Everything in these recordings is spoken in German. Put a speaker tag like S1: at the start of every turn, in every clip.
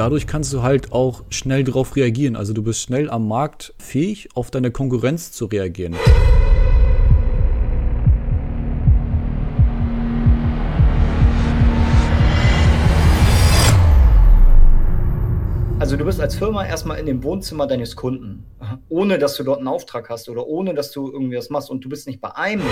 S1: dadurch kannst du halt auch schnell darauf reagieren. Also du bist schnell am Markt fähig, auf deine Konkurrenz zu reagieren.
S2: Also du bist als Firma erstmal in dem Wohnzimmer deines Kunden, ohne dass du dort einen Auftrag hast oder ohne dass du irgendwie was machst und du bist nicht bei einem.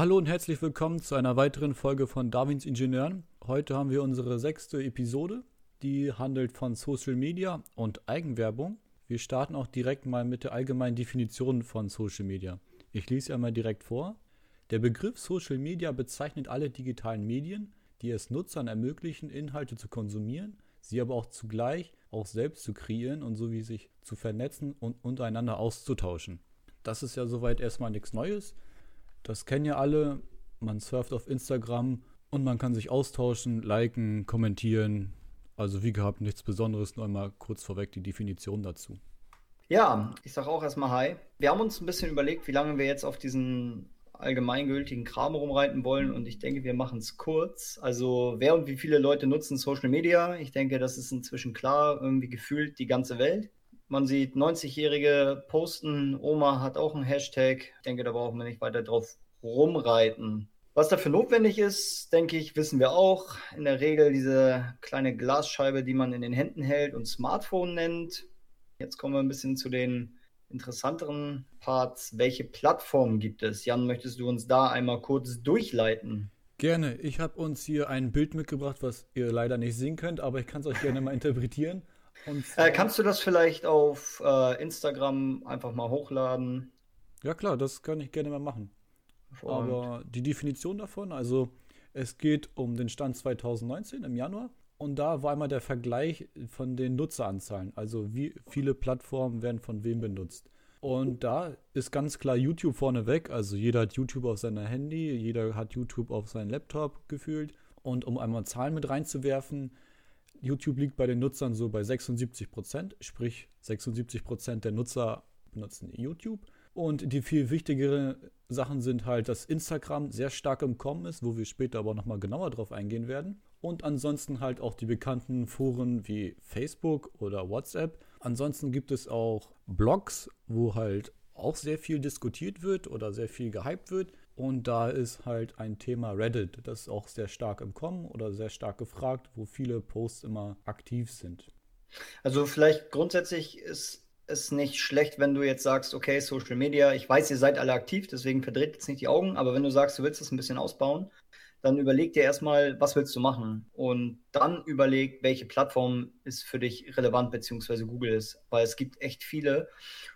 S1: Hallo und herzlich willkommen zu einer weiteren Folge von Darwins Ingenieuren. Heute haben wir unsere sechste Episode, die handelt von Social Media und Eigenwerbung. Wir starten auch direkt mal mit der allgemeinen Definition von Social Media. Ich lese einmal direkt vor. Der Begriff Social Media bezeichnet alle digitalen Medien, die es Nutzern ermöglichen, Inhalte zu konsumieren, sie aber auch zugleich auch selbst zu kreieren und sowie sich zu vernetzen und untereinander auszutauschen. Das ist ja soweit erstmal nichts Neues. Das kennen ja alle. Man surft auf Instagram und man kann sich austauschen, liken, kommentieren, also wie gehabt, nichts Besonderes, nur einmal kurz vorweg die Definition dazu.
S2: Ja, ich sage auch erstmal Hi. Wir haben uns ein bisschen überlegt, wie lange wir jetzt auf diesen allgemeingültigen Kram rumreiten wollen und ich denke, wir machen es kurz. Also wer und wie viele Leute nutzen Social Media? Ich denke, das ist inzwischen klar, irgendwie gefühlt die ganze Welt. Man sieht 90-Jährige posten, Oma hat auch einen Hashtag. Ich denke, da brauchen wir nicht weiter drauf rumreiten. Was dafür notwendig ist, denke ich, wissen wir auch. In der Regel diese kleine Glasscheibe, die man in den Händen hält und Smartphone nennt. Jetzt kommen wir ein bisschen zu den interessanteren Parts. Welche Plattformen gibt es? Jan, möchtest du uns da einmal kurz durchleiten?
S1: Gerne. Ich habe uns hier ein Bild mitgebracht, was ihr leider nicht sehen könnt, aber ich kann es euch gerne mal interpretieren.
S2: Äh, kannst du das vielleicht auf äh, Instagram einfach mal hochladen?
S1: Ja klar, das kann ich gerne mal machen. Aber die Definition davon, also es geht um den Stand 2019 im Januar und da war einmal der Vergleich von den Nutzeranzahlen, also wie viele Plattformen werden von wem benutzt. Und da ist ganz klar YouTube vorneweg, also jeder hat YouTube auf seinem Handy, jeder hat YouTube auf seinem Laptop gefühlt. Und um einmal Zahlen mit reinzuwerfen, YouTube liegt bei den Nutzern so bei 76 Prozent, sprich 76 Prozent der Nutzer benutzen YouTube. Und die viel wichtigeren Sachen sind halt, dass Instagram sehr stark im Kommen ist, wo wir später aber nochmal genauer drauf eingehen werden. Und ansonsten halt auch die bekannten Foren wie Facebook oder WhatsApp. Ansonsten gibt es auch Blogs, wo halt auch sehr viel diskutiert wird oder sehr viel gehypt wird. Und da ist halt ein Thema Reddit, das ist auch sehr stark im Kommen oder sehr stark gefragt, wo viele Posts immer aktiv sind.
S2: Also vielleicht grundsätzlich ist es nicht schlecht, wenn du jetzt sagst, okay, Social Media, ich weiß, ihr seid alle aktiv, deswegen verdreht jetzt nicht die Augen, aber wenn du sagst, du willst das ein bisschen ausbauen, dann überleg dir erstmal, was willst du machen? Und dann überleg, welche Plattform ist für dich relevant, beziehungsweise Google ist, weil es gibt echt viele.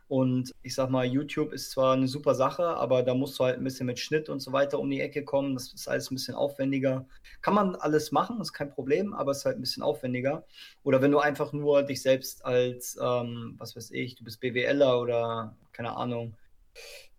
S2: Und ich sag mal, YouTube ist zwar eine super Sache, aber da musst du halt ein bisschen mit Schnitt und so weiter um die Ecke kommen. Das ist alles ein bisschen aufwendiger. Kann man alles machen, ist kein Problem, aber es ist halt ein bisschen aufwendiger. Oder wenn du einfach nur dich selbst als, ähm, was weiß ich, du bist BWLer oder keine Ahnung,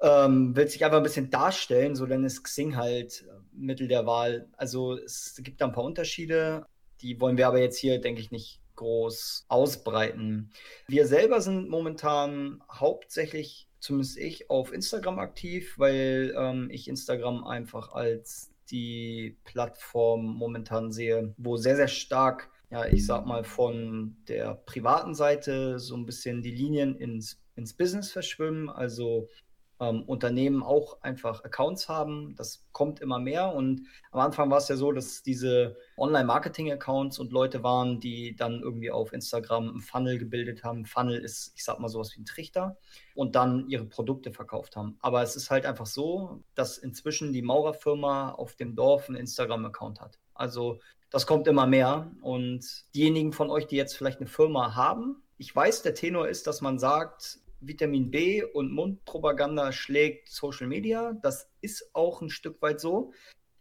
S2: ähm, willst dich einfach ein bisschen darstellen, so dann ist Xing halt Mittel der Wahl. Also es gibt da ein paar Unterschiede, die wollen wir aber jetzt hier, denke ich, nicht groß ausbreiten. Wir selber sind momentan hauptsächlich, zumindest ich, auf Instagram aktiv, weil ähm, ich Instagram einfach als die Plattform momentan sehe, wo sehr, sehr stark, ja, ich sag mal, von der privaten Seite so ein bisschen die Linien ins, ins Business verschwimmen. Also ähm, Unternehmen auch einfach Accounts haben. Das kommt immer mehr. Und am Anfang war es ja so, dass diese Online-Marketing-Accounts und Leute waren, die dann irgendwie auf Instagram einen Funnel gebildet haben. Funnel ist, ich sag mal, sowas wie ein Trichter und dann ihre Produkte verkauft haben. Aber es ist halt einfach so, dass inzwischen die Maurerfirma auf dem Dorf einen Instagram-Account hat. Also das kommt immer mehr. Und diejenigen von euch, die jetzt vielleicht eine Firma haben, ich weiß, der Tenor ist, dass man sagt, Vitamin B und Mundpropaganda schlägt Social Media. Das ist auch ein Stück weit so.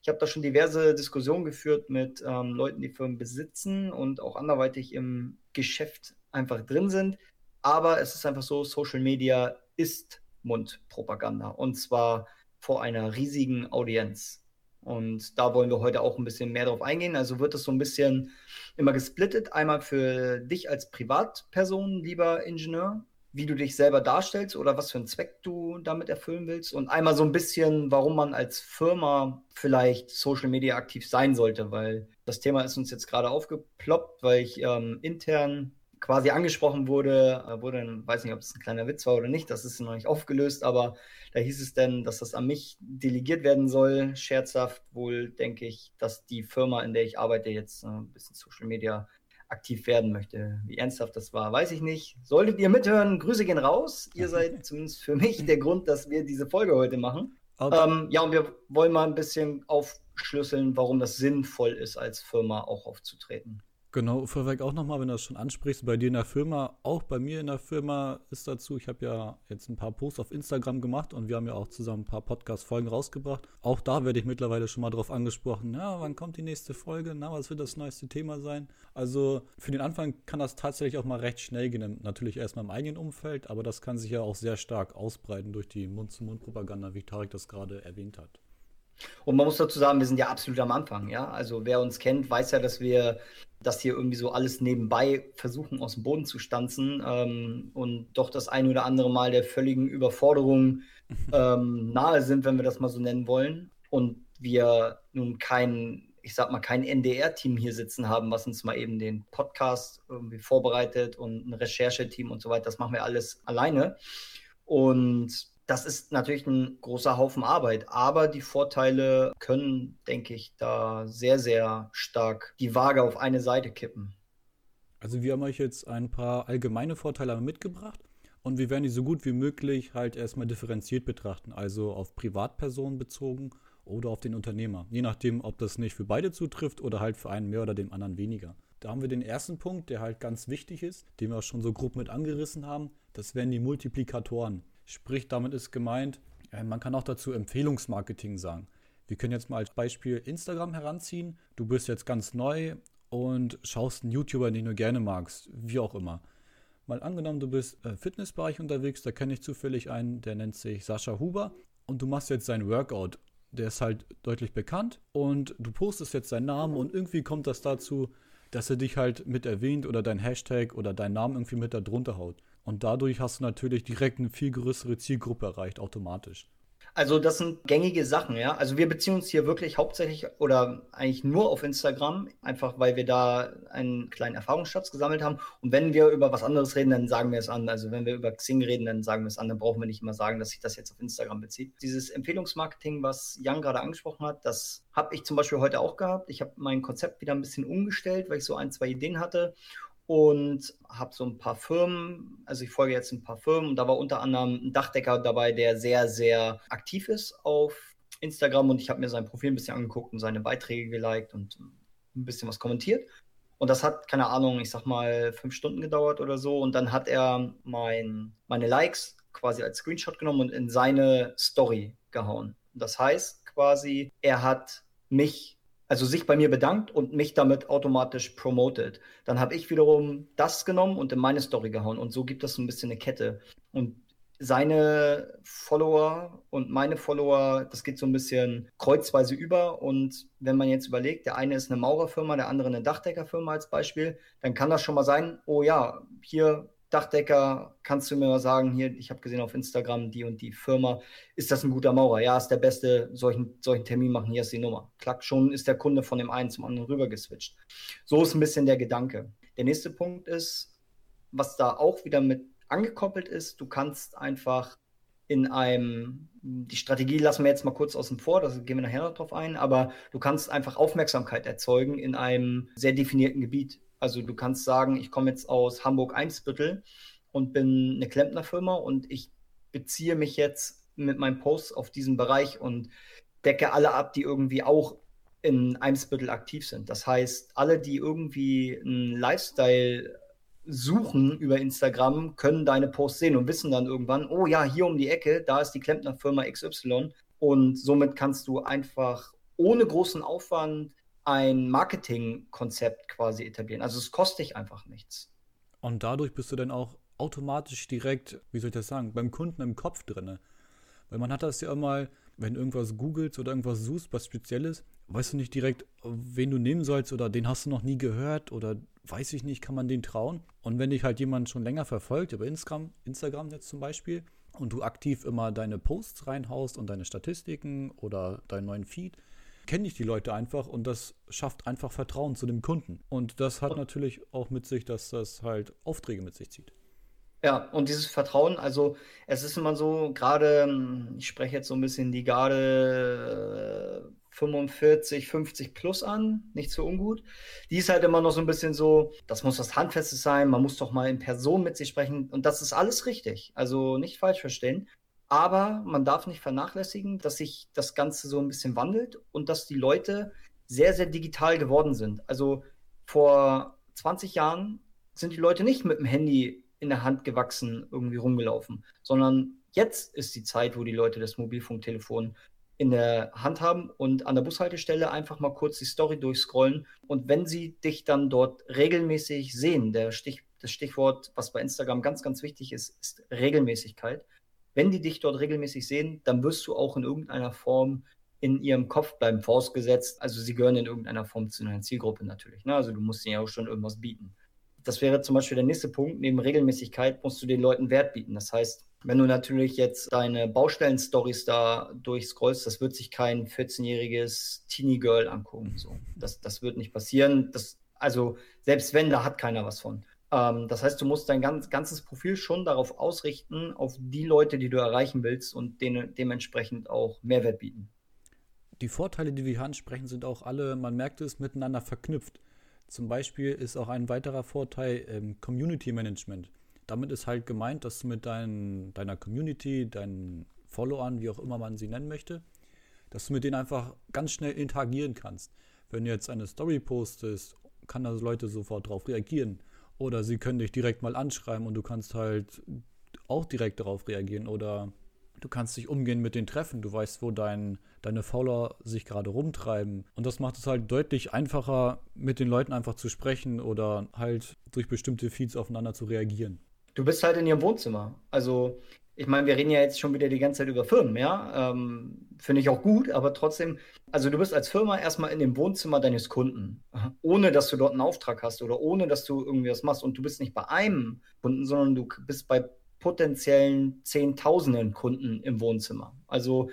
S2: Ich habe da schon diverse Diskussionen geführt mit ähm, Leuten, die Firmen besitzen und auch anderweitig im Geschäft einfach drin sind. Aber es ist einfach so, Social Media ist Mundpropaganda und zwar vor einer riesigen Audienz. Und da wollen wir heute auch ein bisschen mehr drauf eingehen. Also wird es so ein bisschen immer gesplittet. Einmal für dich als Privatperson, lieber Ingenieur, wie du dich selber darstellst oder was für einen Zweck du damit erfüllen willst. Und einmal so ein bisschen, warum man als Firma vielleicht Social Media aktiv sein sollte, weil das Thema ist uns jetzt gerade aufgeploppt, weil ich ähm, intern quasi angesprochen wurde, äh, wurde, weiß nicht, ob es ein kleiner Witz war oder nicht, das ist noch nicht aufgelöst, aber da hieß es denn, dass das an mich delegiert werden soll, scherzhaft wohl, denke ich, dass die Firma, in der ich arbeite, jetzt äh, ein bisschen Social Media aktiv werden möchte. Wie ernsthaft das war, weiß ich nicht. Solltet ihr mithören, Grüße gehen raus. Ihr seid zumindest für mich der Grund, dass wir diese Folge heute machen. Okay. Ähm, ja, und wir wollen mal ein bisschen aufschlüsseln, warum das sinnvoll ist, als Firma auch aufzutreten.
S1: Genau, vorweg auch nochmal, wenn du das schon ansprichst, bei dir in der Firma, auch bei mir in der Firma ist dazu, ich habe ja jetzt ein paar Posts auf Instagram gemacht und wir haben ja auch zusammen ein paar Podcast-Folgen rausgebracht. Auch da werde ich mittlerweile schon mal drauf angesprochen, ja, wann kommt die nächste Folge, na, was wird das neueste Thema sein? Also für den Anfang kann das tatsächlich auch mal recht schnell gehen, natürlich erstmal im eigenen Umfeld, aber das kann sich ja auch sehr stark ausbreiten durch die Mund-zu-Mund-Propaganda, wie Tarek das gerade erwähnt hat.
S2: Und man muss dazu sagen, wir sind ja absolut am Anfang, ja. Also wer uns kennt, weiß ja, dass wir das hier irgendwie so alles nebenbei versuchen aus dem Boden zu stanzen ähm, und doch das ein oder andere Mal der völligen Überforderung ähm, nahe sind, wenn wir das mal so nennen wollen. Und wir nun kein, ich sag mal, kein NDR-Team hier sitzen haben, was uns mal eben den Podcast irgendwie vorbereitet und ein Rechercheteam und so weiter. Das machen wir alles alleine. Und das ist natürlich ein großer Haufen Arbeit, aber die Vorteile können, denke ich, da sehr, sehr stark die Waage auf eine Seite kippen.
S1: Also wir haben euch jetzt ein paar allgemeine Vorteile mitgebracht und wir werden die so gut wie möglich halt erstmal differenziert betrachten, also auf Privatpersonen bezogen oder auf den Unternehmer, je nachdem, ob das nicht für beide zutrifft oder halt für einen mehr oder dem anderen weniger. Da haben wir den ersten Punkt, der halt ganz wichtig ist, den wir auch schon so grob mit angerissen haben, das wären die Multiplikatoren. Sprich, damit ist gemeint, man kann auch dazu Empfehlungsmarketing sagen. Wir können jetzt mal als Beispiel Instagram heranziehen. Du bist jetzt ganz neu und schaust einen YouTuber, den du gerne magst, wie auch immer. Mal angenommen, du bist im Fitnessbereich unterwegs, da kenne ich zufällig einen, der nennt sich Sascha Huber und du machst jetzt seinen Workout. Der ist halt deutlich bekannt und du postest jetzt seinen Namen und irgendwie kommt das dazu, dass er dich halt mit erwähnt oder dein Hashtag oder deinen Namen irgendwie mit da drunter haut. Und dadurch hast du natürlich direkt eine viel größere Zielgruppe erreicht, automatisch.
S2: Also das sind gängige Sachen, ja. Also wir beziehen uns hier wirklich hauptsächlich oder eigentlich nur auf Instagram, einfach weil wir da einen kleinen Erfahrungsschatz gesammelt haben. Und wenn wir über was anderes reden, dann sagen wir es an. Also wenn wir über Xing reden, dann sagen wir es an. Dann brauchen wir nicht immer sagen, dass sich das jetzt auf Instagram bezieht. Dieses Empfehlungsmarketing, was Jan gerade angesprochen hat, das habe ich zum Beispiel heute auch gehabt. Ich habe mein Konzept wieder ein bisschen umgestellt, weil ich so ein, zwei Ideen hatte und habe so ein paar Firmen, also ich folge jetzt ein paar Firmen und da war unter anderem ein Dachdecker dabei, der sehr, sehr aktiv ist auf Instagram und ich habe mir sein Profil ein bisschen angeguckt und seine Beiträge geliked und ein bisschen was kommentiert. Und das hat, keine Ahnung, ich sag mal fünf Stunden gedauert oder so. Und dann hat er mein, meine Likes quasi als Screenshot genommen und in seine Story gehauen. Das heißt quasi, er hat mich also sich bei mir bedankt und mich damit automatisch promotet. Dann habe ich wiederum das genommen und in meine Story gehauen. Und so gibt es so ein bisschen eine Kette. Und seine Follower und meine Follower, das geht so ein bisschen kreuzweise über. Und wenn man jetzt überlegt, der eine ist eine Maurerfirma, der andere eine Dachdeckerfirma als Beispiel, dann kann das schon mal sein, oh ja, hier Dachdecker, kannst du mir mal sagen, hier, ich habe gesehen auf Instagram, die und die Firma, ist das ein guter Maurer? Ja, ist der Beste, solchen, solchen Termin machen, hier ist die Nummer. Klack, schon ist der Kunde von dem einen zum anderen rüber geswitcht. So ist ein bisschen der Gedanke. Der nächste Punkt ist, was da auch wieder mit angekoppelt ist, du kannst einfach in einem, die Strategie lassen wir jetzt mal kurz außen vor, da gehen wir nachher noch drauf ein, aber du kannst einfach Aufmerksamkeit erzeugen in einem sehr definierten Gebiet. Also du kannst sagen, ich komme jetzt aus Hamburg-Eimsbüttel und bin eine Klempnerfirma und ich beziehe mich jetzt mit meinem Post auf diesen Bereich und decke alle ab, die irgendwie auch in Eimsbüttel aktiv sind. Das heißt, alle, die irgendwie einen Lifestyle suchen über Instagram, können deine Posts sehen und wissen dann irgendwann, oh ja, hier um die Ecke, da ist die Klempnerfirma XY. Und somit kannst du einfach ohne großen Aufwand ein Marketingkonzept quasi etablieren. Also es kostet dich einfach nichts.
S1: Und dadurch bist du dann auch automatisch direkt, wie soll ich das sagen, beim Kunden im Kopf drin. Weil man hat das ja immer, wenn du irgendwas googelst oder irgendwas suchst, was Spezielles, weißt du nicht direkt, wen du nehmen sollst oder den hast du noch nie gehört oder weiß ich nicht, kann man den trauen. Und wenn dich halt jemand schon länger verfolgt, über Instagram, Instagram jetzt zum Beispiel, und du aktiv immer deine Posts reinhaust und deine Statistiken oder deinen neuen Feed, kenne ich die Leute einfach und das schafft einfach Vertrauen zu dem Kunden. Und das hat natürlich auch mit sich, dass das halt Aufträge mit sich zieht.
S2: Ja, und dieses Vertrauen, also es ist immer so, gerade, ich spreche jetzt so ein bisschen die Garde 45, 50 plus an, nicht so ungut. Die ist halt immer noch so ein bisschen so, das muss was Handfestes sein, man muss doch mal in Person mit sich sprechen und das ist alles richtig. Also nicht falsch verstehen. Aber man darf nicht vernachlässigen, dass sich das Ganze so ein bisschen wandelt und dass die Leute sehr, sehr digital geworden sind. Also vor 20 Jahren sind die Leute nicht mit dem Handy in der Hand gewachsen, irgendwie rumgelaufen, sondern jetzt ist die Zeit, wo die Leute das Mobilfunktelefon in der Hand haben und an der Bushaltestelle einfach mal kurz die Story durchscrollen. Und wenn sie dich dann dort regelmäßig sehen, der Stich, das Stichwort, was bei Instagram ganz, ganz wichtig ist, ist Regelmäßigkeit. Wenn die dich dort regelmäßig sehen, dann wirst du auch in irgendeiner Form in ihrem Kopf bleiben, vorausgesetzt. Also sie gehören in irgendeiner Form zu einer Zielgruppe natürlich. Ne? Also du musst ihnen ja auch schon irgendwas bieten. Das wäre zum Beispiel der nächste Punkt. Neben Regelmäßigkeit musst du den Leuten Wert bieten. Das heißt, wenn du natürlich jetzt deine Baustellen-Stories da durchscrollst, das wird sich kein 14-jähriges Teenie-Girl angucken. So. Das, das wird nicht passieren. Das, also selbst wenn, da hat keiner was von. Ähm, das heißt, du musst dein ganz, ganzes Profil schon darauf ausrichten, auf die Leute, die du erreichen willst und denen dementsprechend auch Mehrwert bieten.
S1: Die Vorteile, die wir hier ansprechen, sind auch alle, man merkt es, miteinander verknüpft. Zum Beispiel ist auch ein weiterer Vorteil ähm, Community Management. Damit ist halt gemeint, dass du mit dein, deiner Community, deinen Followern, wie auch immer man sie nennen möchte, dass du mit denen einfach ganz schnell interagieren kannst. Wenn du jetzt eine Story postest, kann das Leute sofort darauf reagieren. Oder sie können dich direkt mal anschreiben und du kannst halt auch direkt darauf reagieren. Oder du kannst dich umgehen mit den Treffen. Du weißt, wo dein, deine Follower sich gerade rumtreiben. Und das macht es halt deutlich einfacher, mit den Leuten einfach zu sprechen oder halt durch bestimmte Feeds aufeinander zu reagieren
S2: du bist halt in ihrem Wohnzimmer. Also, ich meine, wir reden ja jetzt schon wieder die ganze Zeit über Firmen, ja. Ähm, Finde ich auch gut, aber trotzdem, also du bist als Firma erstmal in dem Wohnzimmer deines Kunden, ohne dass du dort einen Auftrag hast oder ohne dass du irgendwie was machst. Und du bist nicht bei einem Kunden, sondern du bist bei potenziellen Zehntausenden Kunden im Wohnzimmer. Also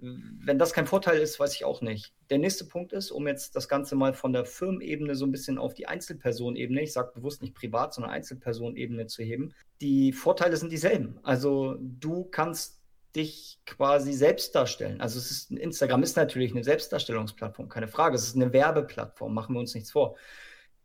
S2: wenn das kein Vorteil ist, weiß ich auch nicht. Der nächste Punkt ist, um jetzt das Ganze mal von der Firmenebene so ein bisschen auf die Einzelpersonebene, ich sage bewusst nicht privat, sondern Einzelpersonebene zu heben. Die Vorteile sind dieselben. Also du kannst dich quasi selbst darstellen. Also es ist, Instagram ist natürlich eine Selbstdarstellungsplattform, keine Frage. Es ist eine Werbeplattform, machen wir uns nichts vor.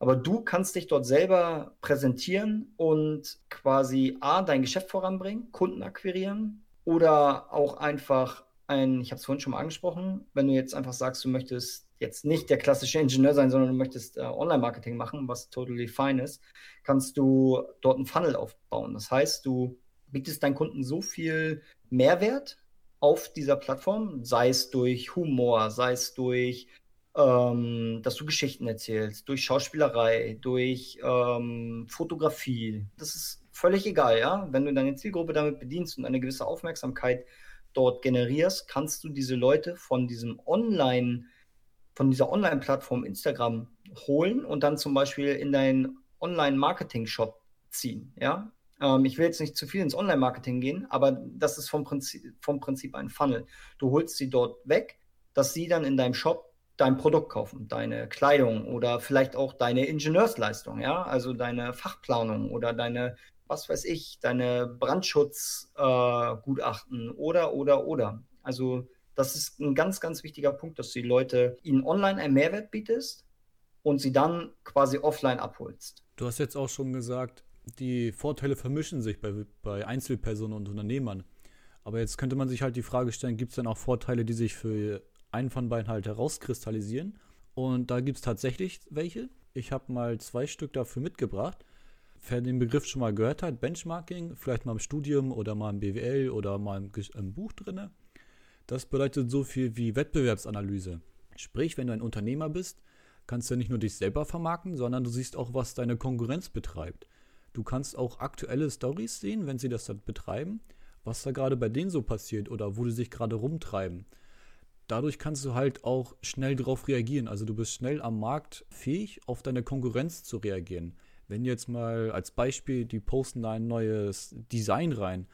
S2: Aber du kannst dich dort selber präsentieren und quasi A, dein Geschäft voranbringen, Kunden akquirieren oder auch einfach ein, ich habe es vorhin schon mal angesprochen, wenn du jetzt einfach sagst, du möchtest jetzt nicht der klassische Ingenieur sein, sondern du möchtest äh, Online-Marketing machen, was totally fine ist, kannst du dort einen Funnel aufbauen. Das heißt, du bietest deinen Kunden so viel Mehrwert auf dieser Plattform, sei es durch Humor, sei es durch ähm, dass du Geschichten erzählst, durch Schauspielerei, durch ähm, Fotografie. Das ist völlig egal, ja. Wenn du deine Zielgruppe damit bedienst und eine gewisse Aufmerksamkeit dort generierst, kannst du diese Leute von diesem Online, von dieser Online-Plattform Instagram holen und dann zum Beispiel in deinen Online-Marketing-Shop ziehen, ja. Ähm, ich will jetzt nicht zu viel ins Online-Marketing gehen, aber das ist vom Prinzip, vom Prinzip ein Funnel. Du holst sie dort weg, dass sie dann in deinem Shop dein Produkt kaufen, deine Kleidung oder vielleicht auch deine Ingenieursleistung, ja, also deine Fachplanung oder deine, was weiß ich, deine Brandschutzgutachten äh, oder, oder, oder. Also das ist ein ganz, ganz wichtiger Punkt, dass du die Leute ihnen online einen Mehrwert bietest und sie dann quasi offline abholst.
S1: Du hast jetzt auch schon gesagt, die Vorteile vermischen sich bei, bei Einzelpersonen und Unternehmern. Aber jetzt könnte man sich halt die Frage stellen, gibt es denn auch Vorteile, die sich für einen von beiden halt herauskristallisieren. Und da gibt es tatsächlich welche. Ich habe mal zwei Stück dafür mitgebracht. Wer den Begriff schon mal gehört hat, Benchmarking, vielleicht mal im Studium oder mal im BWL oder mal im, im Buch drin. Das bedeutet so viel wie Wettbewerbsanalyse. Sprich, wenn du ein Unternehmer bist, kannst du nicht nur dich selber vermarkten, sondern du siehst auch, was deine Konkurrenz betreibt. Du kannst auch aktuelle Stories sehen, wenn sie das betreiben was da gerade bei denen so passiert oder wo die sich gerade rumtreiben. Dadurch kannst du halt auch schnell darauf reagieren. Also du bist schnell am Markt fähig, auf deine Konkurrenz zu reagieren. Wenn jetzt mal als Beispiel, die posten da ein neues Design rein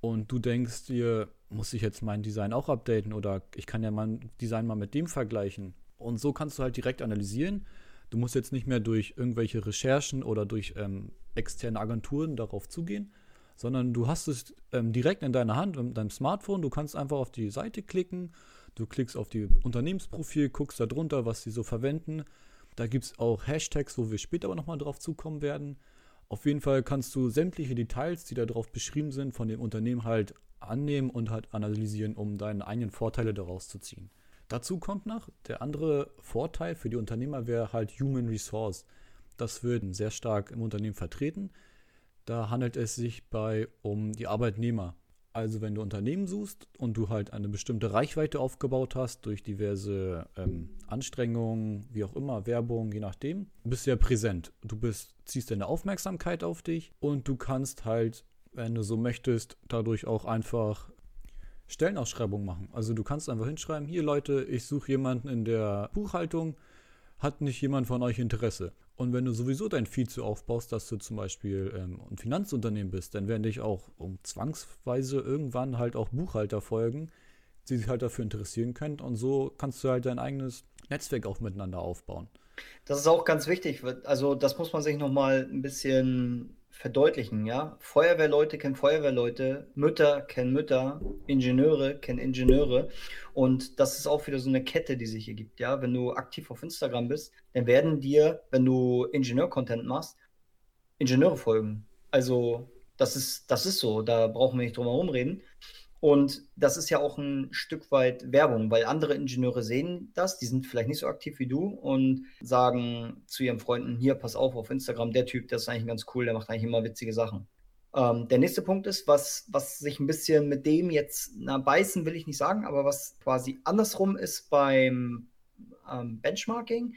S1: und du denkst dir, muss ich jetzt mein Design auch updaten oder ich kann ja mein Design mal mit dem vergleichen. Und so kannst du halt direkt analysieren. Du musst jetzt nicht mehr durch irgendwelche Recherchen oder durch ähm, externe Agenturen darauf zugehen, sondern du hast es ähm, direkt in deiner Hand, in deinem Smartphone. Du kannst einfach auf die Seite klicken, du klickst auf die Unternehmensprofil, guckst da drunter, was sie so verwenden. Da gibt es auch Hashtags, wo wir später aber nochmal drauf zukommen werden. Auf jeden Fall kannst du sämtliche Details, die da drauf beschrieben sind, von dem Unternehmen halt annehmen und halt analysieren, um deine eigenen Vorteile daraus zu ziehen. Dazu kommt noch, der andere Vorteil für die Unternehmer wäre halt Human Resource. Das wird sehr stark im Unternehmen vertreten. Da handelt es sich bei um die Arbeitnehmer. Also wenn du Unternehmen suchst und du halt eine bestimmte Reichweite aufgebaut hast durch diverse ähm, Anstrengungen, wie auch immer, Werbung, je nachdem, bist du ja präsent. Du bist, ziehst deine Aufmerksamkeit auf dich und du kannst halt, wenn du so möchtest, dadurch auch einfach Stellenausschreibungen machen. Also du kannst einfach hinschreiben, hier Leute, ich suche jemanden in der Buchhaltung, hat nicht jemand von euch Interesse? Und wenn du sowieso dein Feed so aufbaust, dass du zum Beispiel ähm, ein Finanzunternehmen bist, dann werden dich auch um zwangsweise irgendwann halt auch Buchhalter folgen, die sich halt dafür interessieren können. Und so kannst du halt dein eigenes Netzwerk auch miteinander aufbauen.
S2: Das ist auch ganz wichtig. Also das muss man sich nochmal ein bisschen verdeutlichen, ja. Feuerwehrleute kennen Feuerwehrleute, Mütter kennen Mütter, Ingenieure kennen Ingenieure. Und das ist auch wieder so eine Kette, die sich hier gibt, ja. Wenn du aktiv auf Instagram bist, dann werden dir, wenn du Ingenieur-Content machst, Ingenieure folgen. Also, das ist, das ist so, da brauchen wir nicht drum herum reden. Und das ist ja auch ein Stück weit Werbung, weil andere Ingenieure sehen das, die sind vielleicht nicht so aktiv wie du und sagen zu ihren Freunden, hier, pass auf, auf Instagram, der Typ, der ist eigentlich ganz cool, der macht eigentlich immer witzige Sachen. Ähm, der nächste Punkt ist, was, was sich ein bisschen mit dem jetzt, na, beißen will ich nicht sagen, aber was quasi andersrum ist beim ähm, Benchmarking,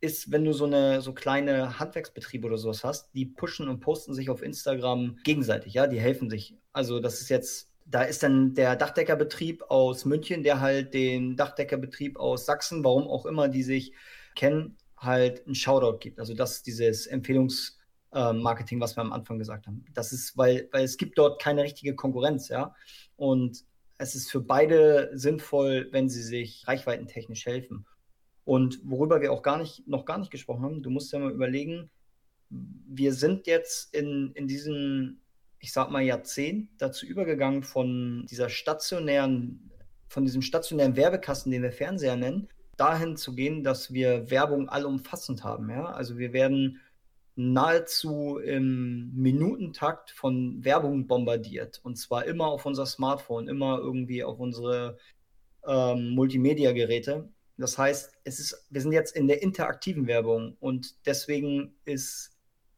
S2: ist, wenn du so eine so kleine Handwerksbetriebe oder sowas hast, die pushen und posten sich auf Instagram gegenseitig, ja, die helfen sich. Also das ist jetzt da ist dann der Dachdeckerbetrieb aus München, der halt den Dachdeckerbetrieb aus Sachsen, warum auch immer die sich kennen, halt einen Shoutout gibt. Also das ist dieses Empfehlungsmarketing, was wir am Anfang gesagt haben. Das ist, weil, weil es gibt dort keine richtige Konkurrenz, ja. Und es ist für beide sinnvoll, wenn sie sich reichweitentechnisch helfen. Und worüber wir auch gar nicht, noch gar nicht gesprochen haben, du musst ja mal überlegen, wir sind jetzt in, in diesem ich sag mal, Jahrzehnt dazu übergegangen, von dieser stationären, von diesem stationären Werbekasten, den wir Fernseher nennen, dahin zu gehen, dass wir Werbung allumfassend haben. Ja? Also wir werden nahezu im Minutentakt von Werbung bombardiert. Und zwar immer auf unser Smartphone, immer irgendwie auf unsere ähm, Multimedia-Geräte. Das heißt, es ist, wir sind jetzt in der interaktiven Werbung und deswegen ist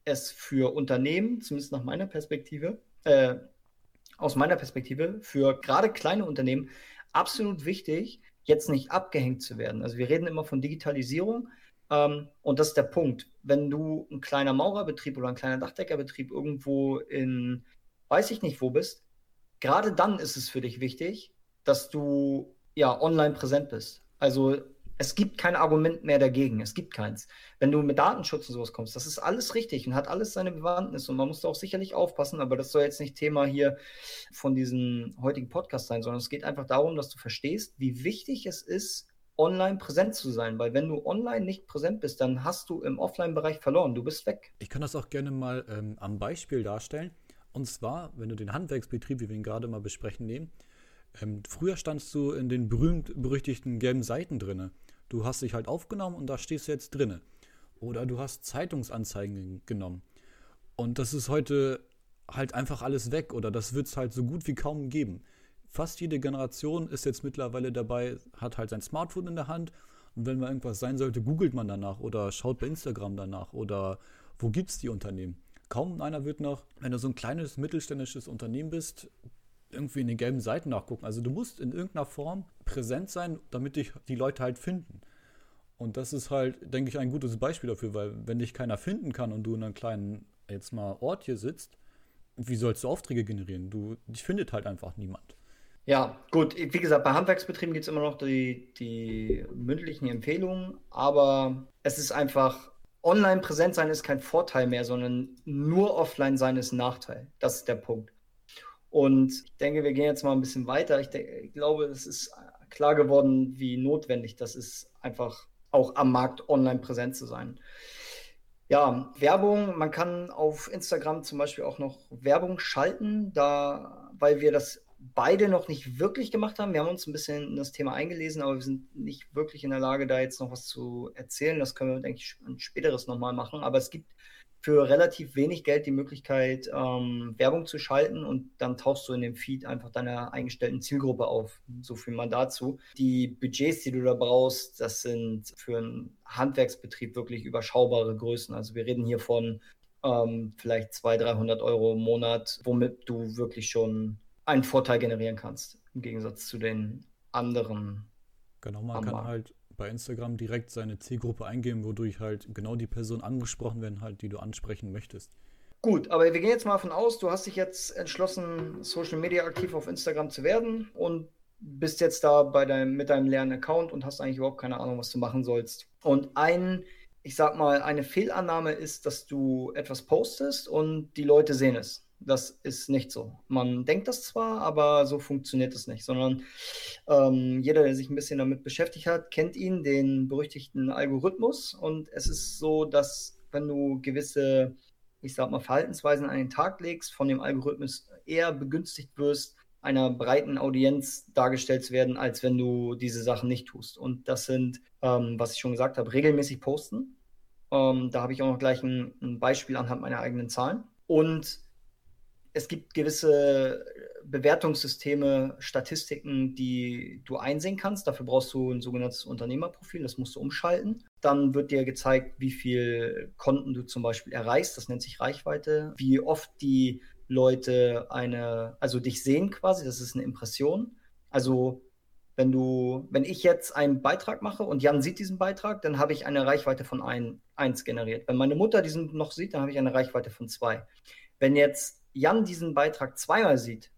S2: es für Unternehmen, zumindest nach meiner Perspektive, äh, aus meiner Perspektive, für gerade kleine Unternehmen absolut wichtig, jetzt nicht abgehängt zu werden. Also wir reden immer von Digitalisierung ähm, und das ist der Punkt. Wenn du ein kleiner Maurerbetrieb oder ein kleiner Dachdeckerbetrieb irgendwo in, weiß ich nicht wo bist, gerade dann ist es für dich wichtig, dass du ja online präsent bist. Also es gibt kein Argument mehr dagegen. Es gibt keins. Wenn du mit Datenschutz und sowas kommst, das ist alles richtig und hat alles seine Bewandtnis und man muss da auch sicherlich aufpassen, aber das soll jetzt nicht Thema hier von diesem heutigen Podcast sein, sondern es geht einfach darum, dass du verstehst, wie wichtig es ist, online präsent zu sein, weil wenn du online nicht präsent bist, dann hast du im Offline-Bereich verloren. Du bist weg.
S1: Ich kann das auch gerne mal ähm, am Beispiel darstellen. Und zwar, wenn du den Handwerksbetrieb, wie wir ihn gerade mal besprechen, nehmen, ähm, früher standst du in den berühmt-berüchtigten gelben Seiten drinne. Du hast dich halt aufgenommen und da stehst du jetzt drinne. Oder du hast Zeitungsanzeigen genommen. Und das ist heute halt einfach alles weg oder das wird es halt so gut wie kaum geben. Fast jede Generation ist jetzt mittlerweile dabei, hat halt sein Smartphone in der Hand und wenn mal irgendwas sein sollte, googelt man danach oder schaut bei Instagram danach oder wo gibt es die Unternehmen. Kaum einer wird noch, wenn du so ein kleines mittelständisches Unternehmen bist, irgendwie in den gelben Seiten nachgucken. Also du musst in irgendeiner Form präsent sein, damit dich die Leute halt finden. Und das ist halt, denke ich, ein gutes Beispiel dafür, weil wenn dich keiner finden kann und du in einem kleinen, jetzt mal Ort hier sitzt, wie sollst du Aufträge generieren? Du, dich findet halt einfach niemand.
S2: Ja, gut, wie gesagt, bei Handwerksbetrieben gibt es immer noch die, die mündlichen Empfehlungen, aber es ist einfach, online präsent sein ist kein Vorteil mehr, sondern nur offline sein ist Nachteil. Das ist der Punkt. Und ich denke, wir gehen jetzt mal ein bisschen weiter. Ich, denke, ich glaube, es ist klar geworden, wie notwendig das ist, einfach auch am Markt online präsent zu sein. Ja, Werbung, man kann auf Instagram zum Beispiel auch noch Werbung schalten, da, weil wir das beide noch nicht wirklich gemacht haben. Wir haben uns ein bisschen in das Thema eingelesen, aber wir sind nicht wirklich in der Lage, da jetzt noch was zu erzählen. Das können wir, denke ich, ein späteres nochmal machen. Aber es gibt für relativ wenig Geld die Möglichkeit, ähm, Werbung zu schalten und dann tauchst du in dem Feed einfach deiner eingestellten Zielgruppe auf. So viel mal dazu. Die Budgets, die du da brauchst, das sind für einen Handwerksbetrieb wirklich überschaubare Größen. Also wir reden hier von ähm, vielleicht 200, 300 Euro im Monat, womit du wirklich schon einen Vorteil generieren kannst, im Gegensatz zu den anderen.
S1: Genau, man kann halt bei Instagram direkt seine Zielgruppe eingeben, wodurch halt genau die Person angesprochen werden, halt, die du ansprechen möchtest.
S2: Gut, aber wir gehen jetzt mal davon aus, du hast dich jetzt entschlossen, Social Media aktiv auf Instagram zu werden und bist jetzt da bei deinem, mit deinem leeren Account und hast eigentlich überhaupt keine Ahnung, was du machen sollst. Und ein, ich sag mal, eine Fehlannahme ist, dass du etwas postest und die Leute sehen es. Das ist nicht so. Man denkt das zwar, aber so funktioniert es nicht, sondern ähm, jeder, der sich ein bisschen damit beschäftigt hat, kennt ihn, den berüchtigten Algorithmus. Und es ist so, dass wenn du gewisse, ich sag mal, Verhaltensweisen an den Tag legst, von dem Algorithmus eher begünstigt wirst, einer breiten Audienz dargestellt zu werden, als wenn du diese Sachen nicht tust. Und das sind, ähm, was ich schon gesagt habe, regelmäßig posten. Ähm, da habe ich auch noch gleich ein, ein Beispiel anhand meiner eigenen Zahlen. Und es gibt gewisse Bewertungssysteme, Statistiken, die du einsehen kannst. Dafür brauchst du ein sogenanntes Unternehmerprofil, das musst du umschalten. Dann wird dir gezeigt, wie viel Konten du zum Beispiel erreichst, das nennt sich Reichweite, wie oft die Leute eine, also dich sehen quasi, das ist eine Impression. Also wenn du, wenn ich jetzt einen Beitrag mache und Jan sieht diesen Beitrag, dann habe ich eine Reichweite von 1 generiert. Wenn meine Mutter diesen noch sieht, dann habe ich eine Reichweite von 2. Wenn jetzt Jan diesen Beitrag zweimal sieht,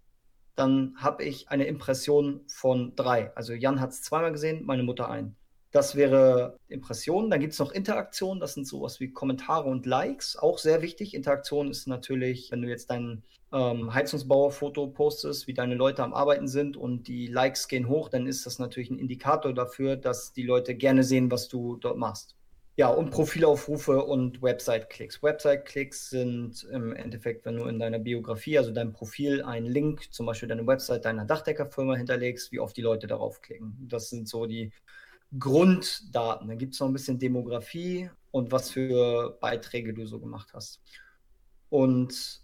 S2: dann habe ich eine Impression von drei. Also Jan hat es zweimal gesehen, meine Mutter ein. Das wäre Impression. Dann gibt es noch Interaktion. Das sind sowas wie Kommentare und Likes. Auch sehr wichtig. Interaktion ist natürlich, wenn du jetzt dein ähm, Heizungsbauerfoto postest, wie deine Leute am Arbeiten sind und die Likes gehen hoch, dann ist das natürlich ein Indikator dafür, dass die Leute gerne sehen, was du dort machst. Ja, und Profilaufrufe und Website-Klicks. Website-Klicks sind im Endeffekt, wenn du in deiner Biografie, also deinem Profil, einen Link, zum Beispiel deine Website deiner Dachdeckerfirma hinterlegst, wie oft die Leute darauf klicken. Das sind so die Grunddaten. Dann gibt es noch ein bisschen Demografie und was für Beiträge du so gemacht hast. Und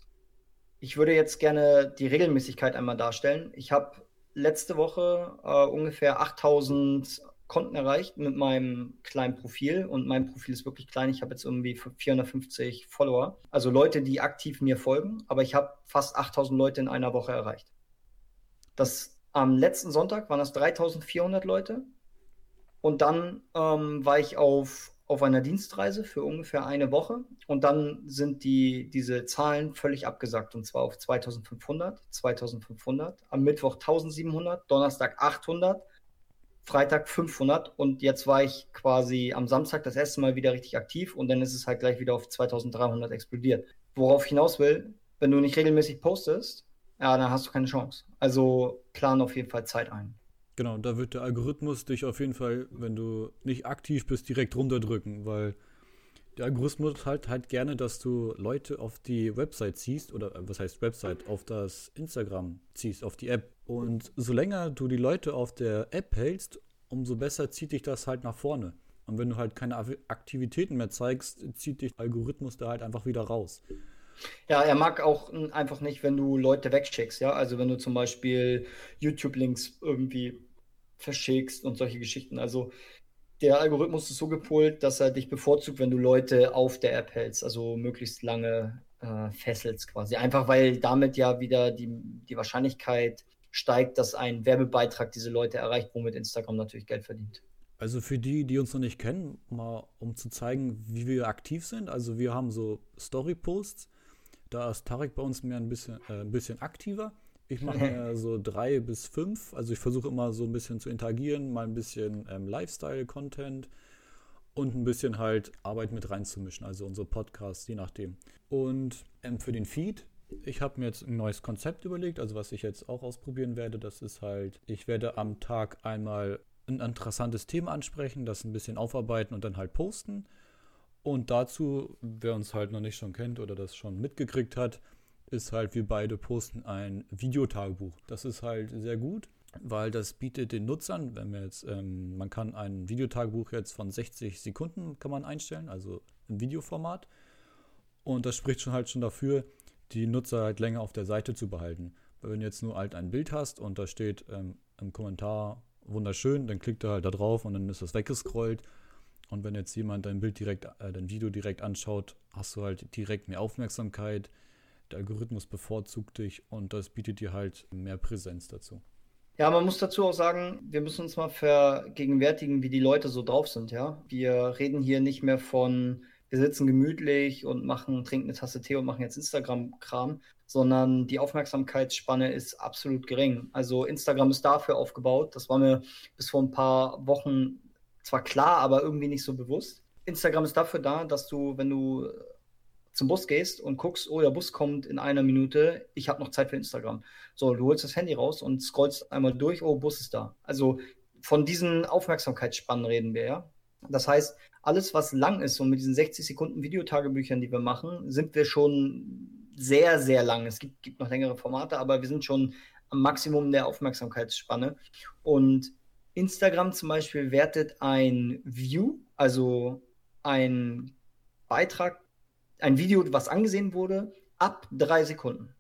S2: ich würde jetzt gerne die Regelmäßigkeit einmal darstellen. Ich habe letzte Woche äh, ungefähr 8000 Konten erreicht mit meinem kleinen Profil. Und mein Profil ist wirklich klein. Ich habe jetzt irgendwie 450 Follower, also Leute, die aktiv mir folgen, aber ich habe fast 8000 Leute in einer Woche erreicht. Das am letzten Sonntag waren das 3400 Leute. Und dann ähm, war ich auf, auf einer Dienstreise für ungefähr eine Woche. Und dann sind die, diese Zahlen völlig abgesagt. Und zwar auf 2500, 2500, am Mittwoch 1700, Donnerstag 800 Freitag 500 und jetzt war ich quasi am Samstag das erste Mal wieder richtig aktiv und dann ist es halt gleich wieder auf 2300 explodiert. Worauf ich hinaus will, wenn du nicht regelmäßig postest, ja, dann hast du keine Chance. Also plan auf jeden Fall Zeit ein.
S1: Genau, da wird der Algorithmus dich auf jeden Fall, wenn du nicht aktiv bist, direkt runterdrücken, weil der Algorithmus halt halt gerne, dass du Leute auf die Website ziehst oder äh, was heißt Website, auf das Instagram ziehst, auf die App. Und so länger du die Leute auf der App hältst, umso besser zieht dich das halt nach vorne. Und wenn du halt keine Aktivitäten mehr zeigst, zieht dich der Algorithmus da halt einfach wieder raus.
S2: Ja, er mag auch einfach nicht, wenn du Leute wegschickst, ja. Also wenn du zum Beispiel YouTube-Links irgendwie verschickst und solche Geschichten. Also der Algorithmus ist so gepolt, dass er dich bevorzugt, wenn du Leute auf der App hältst, also möglichst lange äh, fesselst quasi. Einfach weil damit ja wieder die, die Wahrscheinlichkeit steigt, dass ein Werbebeitrag diese Leute erreicht, womit Instagram natürlich Geld verdient.
S1: Also für die, die uns noch nicht kennen, mal um zu zeigen, wie wir aktiv sind. Also wir haben so Story-Posts. Da ist Tarek bei uns mehr ein bisschen, äh, ein bisschen aktiver. Ich mache mir so drei bis fünf. Also ich versuche immer so ein bisschen zu interagieren, mal ein bisschen ähm, Lifestyle-Content und ein bisschen halt Arbeit mit reinzumischen, also unsere Podcasts, je nachdem. Und ähm, für den Feed, ich habe mir jetzt ein neues Konzept überlegt, also was ich jetzt auch ausprobieren werde, das ist halt, ich werde am Tag einmal ein interessantes Thema ansprechen, das ein bisschen aufarbeiten und dann halt posten. Und dazu, wer uns halt noch nicht schon kennt oder das schon mitgekriegt hat, ist halt, wir beide posten ein Videotagebuch. Das ist halt sehr gut, weil das bietet den Nutzern, wenn wir jetzt, ähm, man kann ein Videotagebuch jetzt von 60 Sekunden kann man einstellen, also im Videoformat. Und das spricht schon halt schon dafür, die Nutzer halt länger auf der Seite zu behalten. Weil wenn du jetzt nur halt ein Bild hast und da steht ähm, im Kommentar wunderschön, dann klickt er halt da drauf und dann ist das weggescrollt. Und wenn jetzt jemand dein Bild direkt, äh, dein Video direkt anschaut, hast du halt direkt mehr Aufmerksamkeit der Algorithmus bevorzugt dich und das bietet dir halt mehr Präsenz dazu.
S2: Ja, man muss dazu auch sagen, wir müssen uns mal vergegenwärtigen, wie die Leute so drauf sind, ja. Wir reden hier nicht mehr von, wir sitzen gemütlich und machen, trinken eine Tasse Tee und machen jetzt Instagram-Kram, sondern die Aufmerksamkeitsspanne ist absolut gering. Also Instagram ist dafür aufgebaut. Das war mir bis vor ein paar Wochen zwar klar, aber irgendwie nicht so bewusst. Instagram ist dafür da, dass du, wenn du zum Bus gehst und guckst, oh, der Bus kommt in einer Minute, ich habe noch Zeit für Instagram. So, du holst das Handy raus und scrollst einmal durch, oh, Bus ist da. Also von diesen Aufmerksamkeitsspannen reden wir, ja. Das heißt, alles, was lang ist und mit diesen 60 Sekunden Videotagebüchern, die wir machen, sind wir schon sehr, sehr lang. Es gibt, gibt noch längere Formate, aber wir sind schon am Maximum der Aufmerksamkeitsspanne. Und Instagram zum Beispiel wertet ein View, also ein Beitrag ein Video, was angesehen wurde, ab drei Sekunden.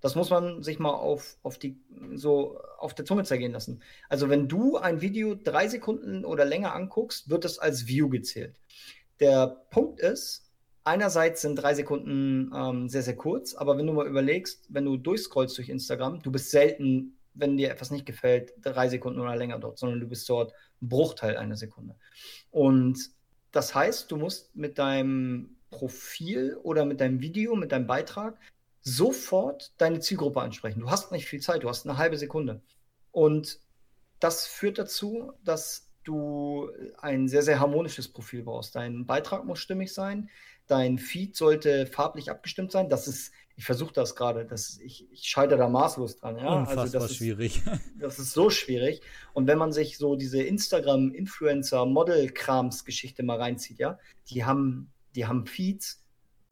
S2: Das muss man sich mal auf, auf, die, so auf der Zunge zergehen lassen. Also wenn du ein Video drei Sekunden oder länger anguckst, wird das als View gezählt. Der Punkt ist, einerseits sind drei Sekunden ähm, sehr, sehr kurz, aber wenn du mal überlegst, wenn du durchscrollst durch Instagram, du bist selten, wenn dir etwas nicht gefällt, drei Sekunden oder länger dort, sondern du bist dort Bruchteil einer Sekunde. Und das heißt, du musst mit deinem Profil oder mit deinem Video, mit deinem Beitrag sofort deine Zielgruppe ansprechen. Du hast nicht viel Zeit, du hast eine halbe Sekunde. Und das führt dazu, dass du ein sehr, sehr harmonisches Profil brauchst. Dein Beitrag muss stimmig sein, dein Feed sollte farblich abgestimmt sein. Das ist, ich versuche das gerade, ich, ich scheitere da maßlos dran. Ja?
S1: Unfassbar also das schwierig.
S2: Ist, das ist so schwierig. Und wenn man sich so diese Instagram-Influencer-Model-Krams-Geschichte mal reinzieht, ja, die haben die haben Feeds,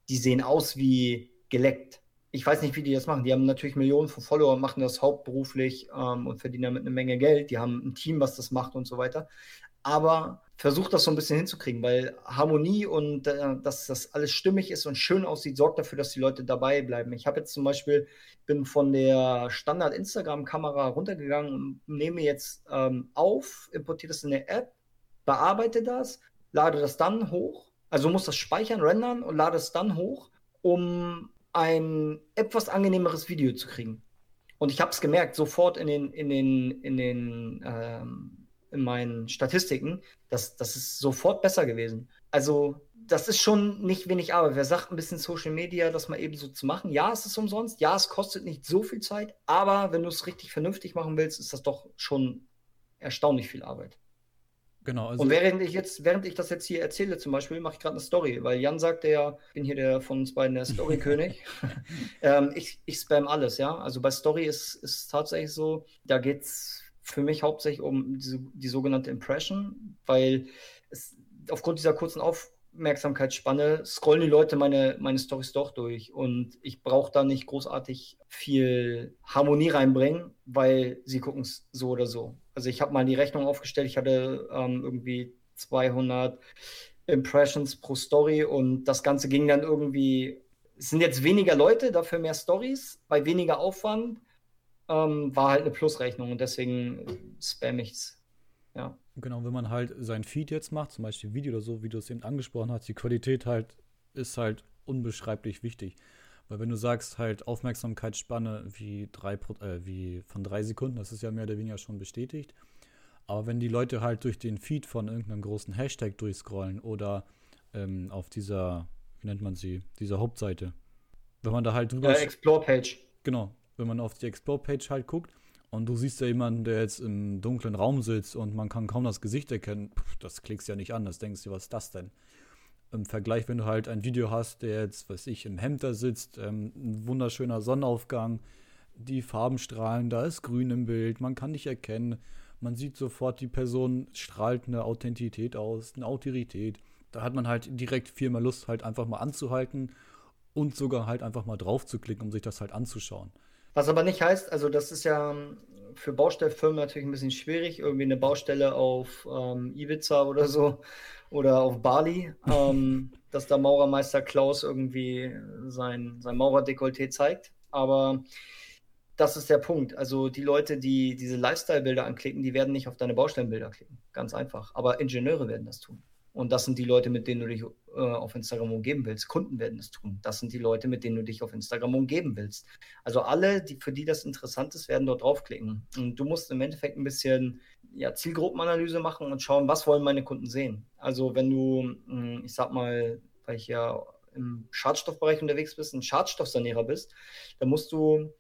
S2: die sehen aus wie geleckt. Ich weiß nicht, wie die das machen. Die haben natürlich Millionen von Followern, machen das hauptberuflich ähm, und verdienen damit eine Menge Geld. Die haben ein Team, was das macht und so weiter. Aber versucht das so ein bisschen hinzukriegen, weil Harmonie und äh, dass das alles stimmig ist und schön aussieht, sorgt dafür, dass die Leute dabei bleiben. Ich habe jetzt zum Beispiel, bin von der Standard-Instagram-Kamera runtergegangen und nehme jetzt ähm, auf, importiere das in eine App, bearbeite das, lade das dann hoch also du musst das speichern, rendern und lade es dann hoch, um ein etwas angenehmeres Video zu kriegen. Und ich habe es gemerkt, sofort in den, in den, in den, ähm, in meinen Statistiken, dass das ist sofort besser gewesen. Also das ist schon nicht wenig Arbeit. Wer sagt, ein bisschen Social Media, das mal eben so zu machen? Ja, es ist umsonst. Ja, es kostet nicht so viel Zeit. Aber wenn du es richtig vernünftig machen willst, ist das doch schon erstaunlich viel Arbeit. Genau. Also und während ich jetzt, während ich das jetzt hier erzähle, zum Beispiel, mache ich gerade eine Story, weil Jan sagte ja, ich bin hier der von uns beiden der Story-König. ähm, ich, ich spam alles, ja. Also bei Story ist es tatsächlich so, da geht es für mich hauptsächlich um die, die sogenannte Impression, weil es aufgrund dieser kurzen Aufmerksamkeitsspanne scrollen die Leute meine, meine Stories doch durch und ich brauche da nicht großartig viel Harmonie reinbringen, weil sie gucken es so oder so. Also ich habe mal die Rechnung aufgestellt, ich hatte ähm, irgendwie 200 Impressions pro Story und das Ganze ging dann irgendwie, es sind jetzt weniger Leute, dafür mehr Stories, bei weniger Aufwand, ähm, war halt eine Plusrechnung und deswegen spam ich's. Ja.
S1: Genau, wenn man halt sein Feed jetzt macht, zum Beispiel Video oder so, wie du es eben angesprochen hast, die Qualität halt ist halt unbeschreiblich wichtig. Weil wenn du sagst, halt Aufmerksamkeitsspanne wie, drei, äh, wie von drei Sekunden, das ist ja mehr oder weniger schon bestätigt. Aber wenn die Leute halt durch den Feed von irgendeinem großen Hashtag durchscrollen oder ähm, auf dieser, wie nennt man sie, dieser Hauptseite, wenn man da halt drüber.
S2: Äh, Explore-Page.
S1: Genau, wenn man auf die Explore-Page halt guckt und du siehst ja jemanden, der jetzt im dunklen Raum sitzt und man kann kaum das Gesicht erkennen, pff, das klickst ja nicht an, das denkst du, was ist das denn? Im Vergleich, wenn du halt ein Video hast, der jetzt, was ich, im Hemd da sitzt, ähm, ein wunderschöner Sonnenaufgang, die Farben strahlen, da ist grün im Bild, man kann dich erkennen, man sieht sofort, die Person strahlt eine Authentität aus, eine Autorität. Da hat man halt direkt viel mehr Lust, halt einfach mal anzuhalten und sogar halt einfach mal drauf zu klicken, um sich das halt anzuschauen.
S2: Was aber nicht heißt, also das ist ja für Baustellfirmen natürlich ein bisschen schwierig, irgendwie eine Baustelle auf ähm, Ibiza oder so oder auf Bali, ähm, dass da Maurermeister Klaus irgendwie sein, sein Maurerdekolleté zeigt. Aber das ist der Punkt. Also die Leute, die diese Lifestyle-Bilder anklicken, die werden nicht auf deine Baustellenbilder klicken. Ganz einfach. Aber Ingenieure werden das tun. Und das sind die Leute, mit denen du dich äh, auf Instagram umgeben willst. Kunden werden das tun. Das sind die Leute, mit denen du dich auf Instagram umgeben willst. Also alle, die, für die das interessant ist, werden dort draufklicken. Und du musst im Endeffekt ein bisschen ja, Zielgruppenanalyse machen und schauen, was wollen meine Kunden sehen. Also wenn du, hm, ich sag mal, weil ich ja im Schadstoffbereich unterwegs bist, ein Schadstoffsanierer bist, dann musst du,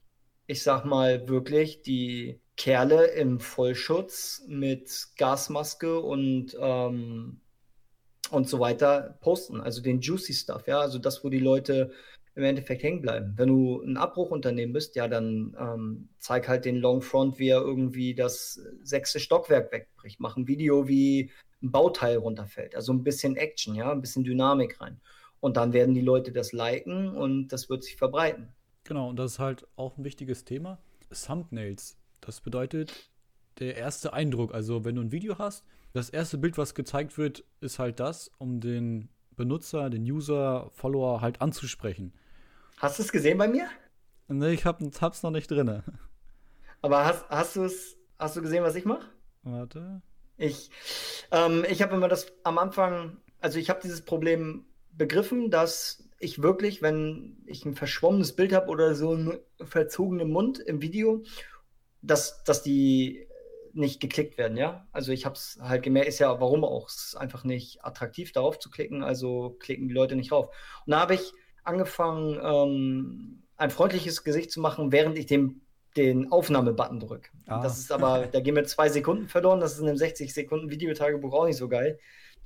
S2: ich sag mal, wirklich die Kerle im Vollschutz mit Gasmaske und ähm, und so weiter posten. Also den juicy Stuff, ja, also das, wo die Leute im Endeffekt hängen bleiben. Wenn du ein Abbruchunternehmen bist, ja, dann ähm, zeig halt den Long Front, wie er irgendwie das sechste Stockwerk wegbricht. Mach ein Video, wie ein Bauteil runterfällt. Also ein bisschen Action, ja, ein bisschen Dynamik rein. Und dann werden die Leute das liken und das wird sich verbreiten.
S1: Genau, und das ist halt auch ein wichtiges Thema. Thumbnails. Das bedeutet der erste Eindruck. Also wenn du ein Video hast, das erste Bild, was gezeigt wird, ist halt das, um den Benutzer, den User, Follower halt anzusprechen.
S2: Hast du es gesehen bei mir?
S1: Ne, ich hab, hab's noch nicht drin.
S2: Aber hast, hast du es, hast du gesehen, was ich mache?
S1: Warte.
S2: Ich, ähm, ich habe immer das am Anfang, also ich habe dieses Problem begriffen, dass ich wirklich, wenn ich ein verschwommenes Bild habe oder so einen verzogenen Mund im Video, dass, dass die nicht geklickt werden, ja. Also ich habe es halt gemerkt, ist ja warum auch, es ist einfach nicht attraktiv darauf zu klicken, also klicken die Leute nicht drauf. Und da habe ich angefangen, ähm, ein freundliches Gesicht zu machen, während ich den, den Aufnahmebutton drücke. Ah. Das ist aber, da gehen mir zwei Sekunden verloren, das ist in einem 60 Sekunden Videotagebuch auch nicht so geil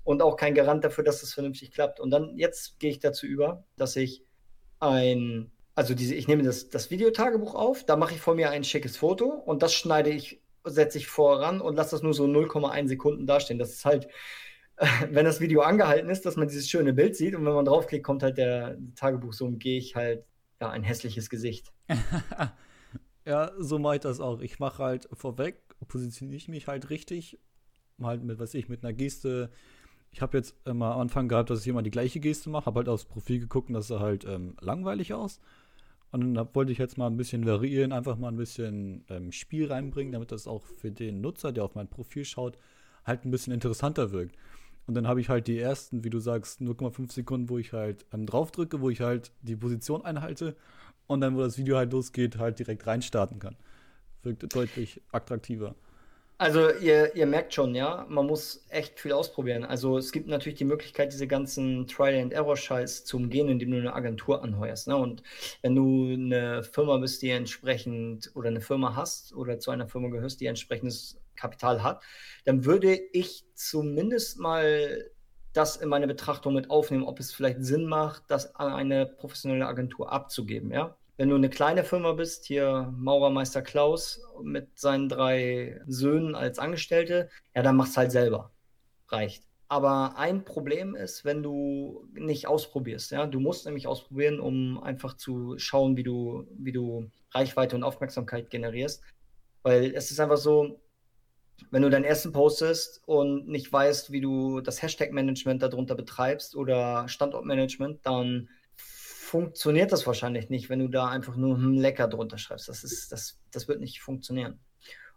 S2: und auch kein Garant dafür, dass das vernünftig klappt. Und dann jetzt gehe ich dazu über, dass ich ein also diese, ich nehme das, das Videotagebuch auf, da mache ich vor mir ein schickes Foto und das schneide ich setze ich voran und lasse das nur so 0,1 Sekunden dastehen. Das ist halt, wenn das Video angehalten ist, dass man dieses schöne Bild sieht und wenn man draufklickt, kommt halt der Tagebuch so und gehe ich halt ja, ein hässliches Gesicht.
S1: ja, so mache ich das auch. Ich mache halt vorweg, positioniere ich mich halt richtig, halt mit, was ich, mit einer Geste. Ich habe jetzt immer am Anfang gehabt, dass ich immer die gleiche Geste mache, habe halt aufs Profil geguckt und das sah halt ähm, langweilig aus. Und da wollte ich jetzt mal ein bisschen variieren, einfach mal ein bisschen ähm, Spiel reinbringen, damit das auch für den Nutzer, der auf mein Profil schaut, halt ein bisschen interessanter wirkt. Und dann habe ich halt die ersten, wie du sagst, 0,5 Sekunden, wo ich halt ähm, draufdrücke, wo ich halt die Position einhalte und dann, wo das Video halt losgeht, halt direkt reinstarten kann. Wirkt deutlich attraktiver.
S2: Also ihr, ihr merkt schon, ja, man muss echt viel ausprobieren. Also es gibt natürlich die Möglichkeit, diese ganzen Trial-and-Error-Scheiß zu umgehen, indem du eine Agentur anheuerst. Ne? Und wenn du eine Firma bist, die entsprechend oder eine Firma hast oder zu einer Firma gehörst, die entsprechendes Kapital hat, dann würde ich zumindest mal das in meine Betrachtung mit aufnehmen, ob es vielleicht Sinn macht, das an eine professionelle Agentur abzugeben, ja wenn du eine kleine Firma bist, hier Maurermeister Klaus mit seinen drei Söhnen als Angestellte, ja, dann mach's halt selber. Reicht. Aber ein Problem ist, wenn du nicht ausprobierst. Ja? Du musst nämlich ausprobieren, um einfach zu schauen, wie du, wie du Reichweite und Aufmerksamkeit generierst. Weil es ist einfach so, wenn du deinen ersten postest und nicht weißt, wie du das Hashtag-Management darunter betreibst oder Standortmanagement, dann funktioniert das wahrscheinlich nicht, wenn du da einfach nur hm, lecker drunter schreibst. Das, ist, das, das wird nicht funktionieren.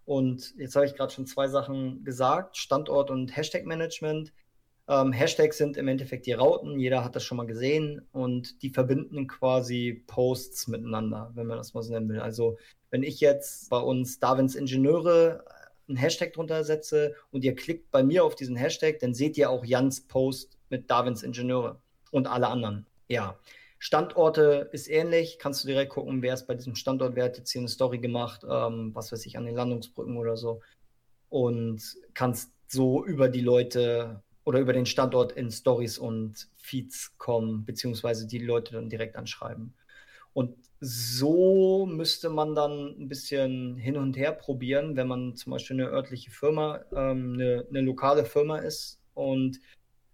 S2: Und jetzt habe ich gerade schon zwei Sachen gesagt: Standort und Hashtag-Management. Ähm, Hashtags sind im Endeffekt die Rauten, jeder hat das schon mal gesehen und die verbinden quasi Posts miteinander, wenn man das mal so nennen will. Also, wenn ich jetzt bei uns Darwins Ingenieure einen Hashtag drunter setze und ihr klickt bei mir auf diesen Hashtag, dann seht ihr auch Jans Post mit Darwins Ingenieure und alle anderen. Ja, Standorte ist ähnlich, kannst du direkt gucken, wer ist bei diesem Standort, wer hat jetzt hier eine Story gemacht, ähm, was weiß ich, an den Landungsbrücken oder so. Und kannst so über die Leute oder über den Standort in Stories und Feeds kommen, beziehungsweise die Leute dann direkt anschreiben. Und so müsste man dann ein bisschen hin und her probieren, wenn man zum Beispiel eine örtliche Firma, ähm, eine, eine lokale Firma ist und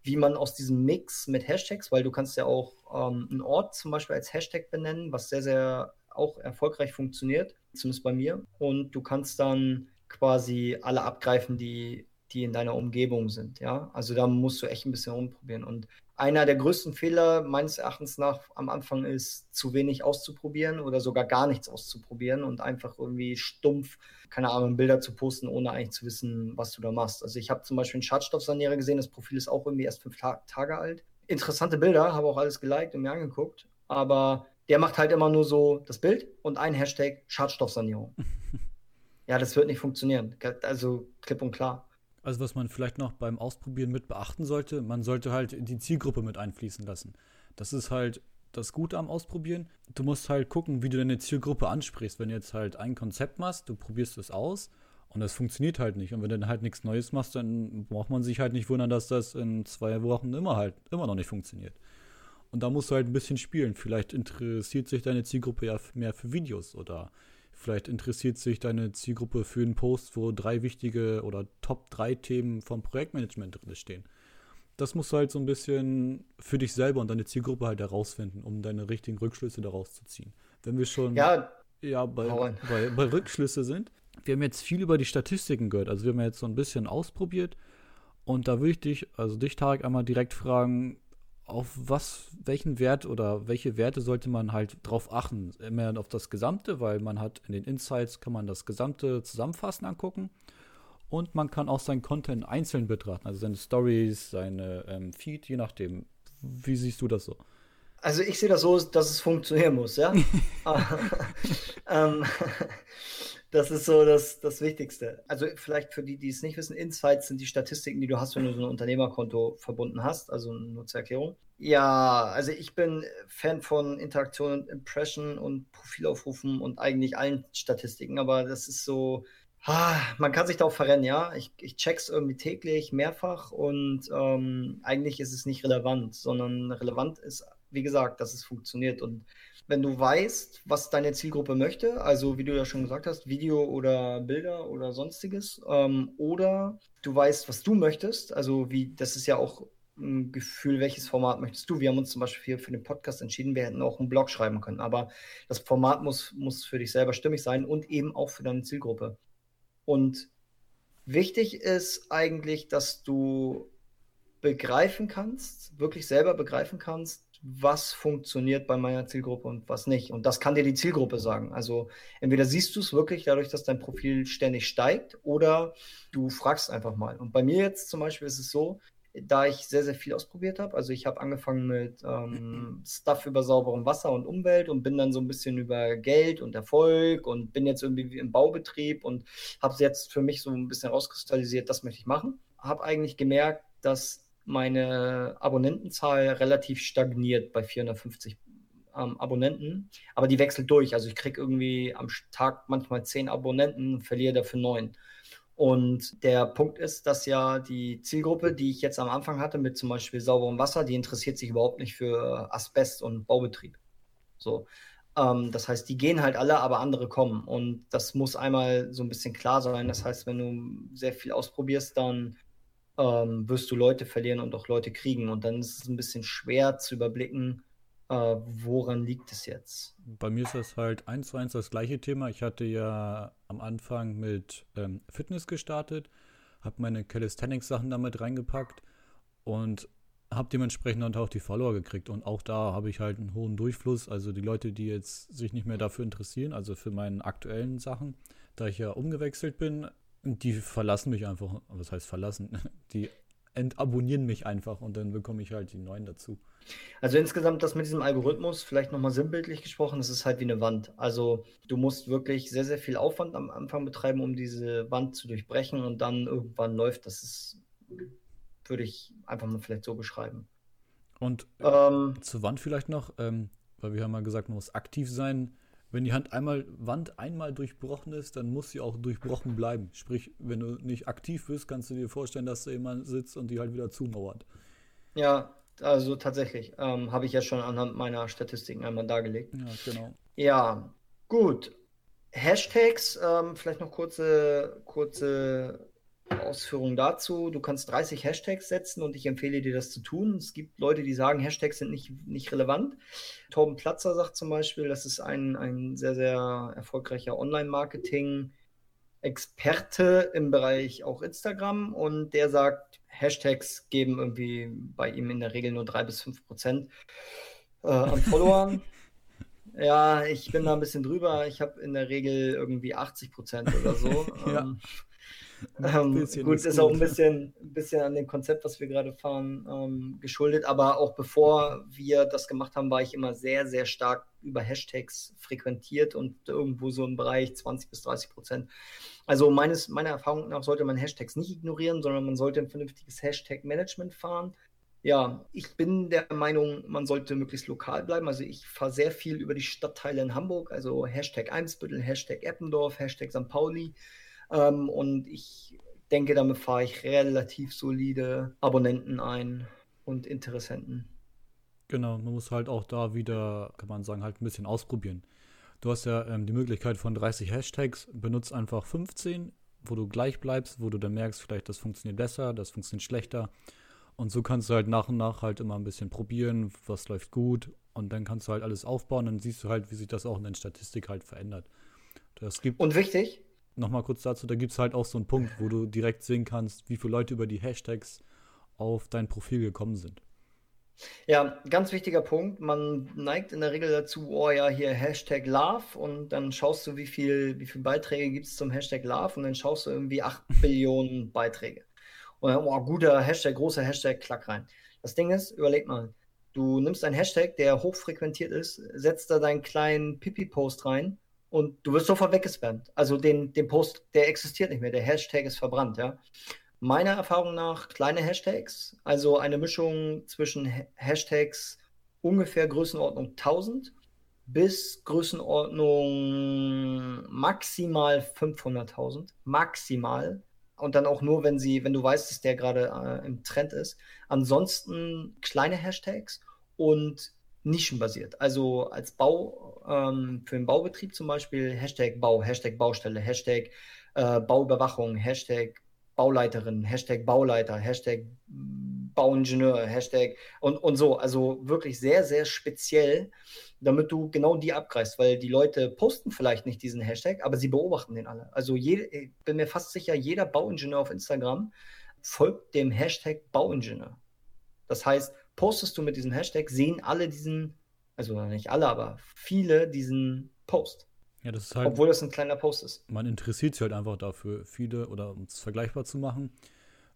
S2: wie man aus diesem Mix mit Hashtags, weil du kannst ja auch ähm, einen Ort zum Beispiel als Hashtag benennen, was sehr, sehr auch erfolgreich funktioniert, zumindest bei mir. Und du kannst dann quasi alle abgreifen, die, die in deiner Umgebung sind. Ja, also da musst du echt ein bisschen rumprobieren. Und einer der größten Fehler meines Erachtens nach am Anfang ist, zu wenig auszuprobieren oder sogar gar nichts auszuprobieren und einfach irgendwie stumpf, keine Ahnung, Bilder zu posten, ohne eigentlich zu wissen, was du da machst. Also ich habe zum Beispiel einen Schadstoffsanierer gesehen, das Profil ist auch irgendwie erst fünf Ta Tage alt. Interessante Bilder, habe auch alles geliked und mir angeguckt, aber der macht halt immer nur so das Bild und ein Hashtag Schadstoffsanierung. ja, das wird nicht funktionieren. Also klipp und klar.
S1: Also was man vielleicht noch beim Ausprobieren mit beachten sollte, man sollte halt die Zielgruppe mit einfließen lassen. Das ist halt das Gute am Ausprobieren. Du musst halt gucken, wie du deine Zielgruppe ansprichst. Wenn du jetzt halt ein Konzept machst, du probierst es aus und das funktioniert halt nicht. Und wenn du dann halt nichts Neues machst, dann braucht man sich halt nicht wundern, dass das in zwei Wochen immer halt immer noch nicht funktioniert. Und da musst du halt ein bisschen spielen. Vielleicht interessiert sich deine Zielgruppe ja mehr für Videos oder Vielleicht interessiert sich deine Zielgruppe für einen Post, wo drei wichtige oder Top 3 Themen vom Projektmanagement drin stehen. Das musst du halt so ein bisschen für dich selber und deine Zielgruppe halt herausfinden, um deine richtigen Rückschlüsse daraus zu ziehen. Wenn wir schon
S2: ja,
S1: ja bei, bei, bei Rückschlüsse sind, wir haben jetzt viel über die Statistiken gehört. Also wir haben jetzt so ein bisschen ausprobiert. Und da würde ich dich, also dich, Tarek, einmal direkt fragen, auf was, welchen Wert oder welche Werte sollte man halt drauf achten? Immer auf das Gesamte, weil man hat in den Insights kann man das gesamte Zusammenfassen angucken und man kann auch seinen Content einzeln betrachten, also seine Stories, seine ähm, Feed, je nachdem. Wie siehst du das so?
S2: Also ich sehe das so, dass es funktionieren muss, ja. ähm, das ist so das, das Wichtigste. Also vielleicht für die, die es nicht wissen, Insights sind die Statistiken, die du hast, wenn du so ein Unternehmerkonto verbunden hast, also eine Nutzererklärung. Ja, also ich bin Fan von Interaktion und Impression und Profilaufrufen und eigentlich allen Statistiken, aber das ist so, ah, man kann sich da auch verrennen, ja. Ich, ich check's irgendwie täglich, mehrfach und ähm, eigentlich ist es nicht relevant, sondern relevant ist, wie gesagt, dass es funktioniert und wenn du weißt, was deine Zielgruppe möchte, also wie du ja schon gesagt hast, Video oder Bilder oder sonstiges, ähm, oder du weißt, was du möchtest, also wie, das ist ja auch ein Gefühl, welches Format möchtest du? Wir haben uns zum Beispiel hier für den Podcast entschieden, wir hätten auch einen Blog schreiben können, aber das Format muss, muss für dich selber stimmig sein und eben auch für deine Zielgruppe. Und wichtig ist eigentlich, dass du begreifen kannst, wirklich selber begreifen kannst, was funktioniert bei meiner Zielgruppe und was nicht. Und das kann dir die Zielgruppe sagen. Also entweder siehst du es wirklich dadurch, dass dein Profil ständig steigt oder du fragst einfach mal. Und bei mir jetzt zum Beispiel ist es so, da ich sehr, sehr viel ausprobiert habe. Also ich habe angefangen mit ähm, Stuff über sauberem Wasser und Umwelt und bin dann so ein bisschen über Geld und Erfolg und bin jetzt irgendwie im Baubetrieb und habe es jetzt für mich so ein bisschen rauskristallisiert, das möchte ich machen. Habe eigentlich gemerkt, dass meine Abonnentenzahl relativ stagniert bei 450 ähm, Abonnenten, aber die wechselt durch. Also ich kriege irgendwie am Tag manchmal zehn Abonnenten, verliere dafür neun. Und der Punkt ist, dass ja die Zielgruppe, die ich jetzt am Anfang hatte, mit zum Beispiel sauberem Wasser, die interessiert sich überhaupt nicht für Asbest und Baubetrieb. So. Ähm, das heißt, die gehen halt alle, aber andere kommen. Und das muss einmal so ein bisschen klar sein. Das heißt, wenn du sehr viel ausprobierst, dann ähm, wirst du Leute verlieren und auch Leute kriegen. Und dann ist es ein bisschen schwer zu überblicken, äh, woran liegt es jetzt.
S1: Bei mir ist das halt eins zu eins das gleiche Thema. Ich hatte ja am Anfang mit ähm, Fitness gestartet, habe meine Calisthenics-Sachen damit reingepackt und habe dementsprechend dann auch die Follower gekriegt. Und auch da habe ich halt einen hohen Durchfluss. Also die Leute, die jetzt sich nicht mehr dafür interessieren, also für meine aktuellen Sachen, da ich ja umgewechselt bin, die verlassen mich einfach, was heißt verlassen? Die entabonnieren mich einfach und dann bekomme ich halt die neuen dazu.
S2: Also insgesamt das mit diesem Algorithmus, vielleicht nochmal sinnbildlich gesprochen, das ist halt wie eine Wand. Also du musst wirklich sehr, sehr viel Aufwand am Anfang betreiben, um diese Wand zu durchbrechen und dann irgendwann läuft. Das ist, würde ich einfach mal vielleicht so beschreiben.
S1: Und ähm, zur Wand vielleicht noch, ähm, weil wir haben mal gesagt, man muss aktiv sein. Wenn die Hand einmal, Wand einmal durchbrochen ist, dann muss sie auch durchbrochen bleiben. Sprich, wenn du nicht aktiv bist, kannst du dir vorstellen, dass da jemand sitzt und die halt wieder zumauert.
S2: Ja, also tatsächlich. Ähm, Habe ich ja schon anhand meiner Statistiken einmal dargelegt.
S1: Ja, genau.
S2: Ja, gut. Hashtags, ähm, vielleicht noch kurze, kurze Ausführungen dazu. Du kannst 30 Hashtags setzen und ich empfehle dir das zu tun. Es gibt Leute, die sagen, Hashtags sind nicht, nicht relevant. Torben Platzer sagt zum Beispiel, das ist ein, ein sehr, sehr erfolgreicher Online-Marketing-Experte im Bereich auch Instagram und der sagt, Hashtags geben irgendwie bei ihm in der Regel nur 3 bis 5 Prozent äh, an Followern. ja, ich bin da ein bisschen drüber. Ich habe in der Regel irgendwie 80 Prozent oder so. ja. ähm, ähm, gut, ist, ist auch ein bisschen, ein bisschen an dem Konzept, was wir gerade fahren, ähm, geschuldet. Aber auch bevor wir das gemacht haben, war ich immer sehr, sehr stark über Hashtags frequentiert und irgendwo so im Bereich 20 bis 30 Prozent. Also meines, meiner Erfahrung nach sollte man Hashtags nicht ignorieren, sondern man sollte ein vernünftiges Hashtag-Management fahren. Ja, ich bin der Meinung, man sollte möglichst lokal bleiben. Also ich fahre sehr viel über die Stadtteile in Hamburg, also Hashtag Eimsbüttel, Hashtag Eppendorf, Hashtag St. Pauli. Ähm, und ich denke, damit fahre ich relativ solide Abonnenten ein und Interessenten.
S1: Genau, man muss halt auch da wieder, kann man sagen, halt ein bisschen ausprobieren. Du hast ja ähm, die Möglichkeit von 30 Hashtags, benutzt einfach 15, wo du gleich bleibst, wo du dann merkst, vielleicht das funktioniert besser, das funktioniert schlechter. Und so kannst du halt nach und nach halt immer ein bisschen probieren, was läuft gut. Und dann kannst du halt alles aufbauen, dann siehst du halt, wie sich das auch in der Statistik halt verändert.
S2: Das gibt und wichtig,
S1: nochmal kurz dazu, da gibt es halt auch so einen Punkt, wo du direkt sehen kannst, wie viele Leute über die Hashtags auf dein Profil gekommen sind.
S2: Ja, ganz wichtiger Punkt. Man neigt in der Regel dazu, oh ja, hier Hashtag Love und dann schaust du, wie viel, wie viele Beiträge gibt es zum Hashtag Love und dann schaust du irgendwie 8 Billionen Beiträge. Und dann, oh, guter Hashtag, großer Hashtag, klack rein. Das Ding ist, überleg mal, du nimmst einen Hashtag, der hochfrequentiert ist, setzt da deinen kleinen Pipi-Post rein und du wirst sofort weggespammt. Also den, den Post, der existiert nicht mehr, der Hashtag ist verbrannt, ja. Meiner Erfahrung nach kleine Hashtags, also eine Mischung zwischen Hashtags ungefähr Größenordnung 1000 bis Größenordnung maximal 500.000, maximal. Und dann auch nur, wenn sie, wenn du weißt, dass der gerade äh, im Trend ist. Ansonsten kleine Hashtags und nischenbasiert. Also als Bau, ähm, für den Baubetrieb zum Beispiel, Hashtag Bau, Hashtag Baustelle, Hashtag äh, Bauüberwachung, Hashtag Bauleiterin, Hashtag Bauleiter, Hashtag Bauingenieur, Hashtag und, und so. Also wirklich sehr, sehr speziell, damit du genau die abgreifst, weil die Leute posten vielleicht nicht diesen Hashtag, aber sie beobachten den alle. Also jede, ich bin mir fast sicher, jeder Bauingenieur auf Instagram folgt dem Hashtag Bauingenieur. Das heißt, postest du mit diesem Hashtag, sehen alle diesen, also nicht alle, aber viele diesen Post.
S1: Ja, das ist halt,
S2: Obwohl das ein kleiner Post ist.
S1: Man interessiert sich halt einfach dafür, viele, oder um es vergleichbar zu machen.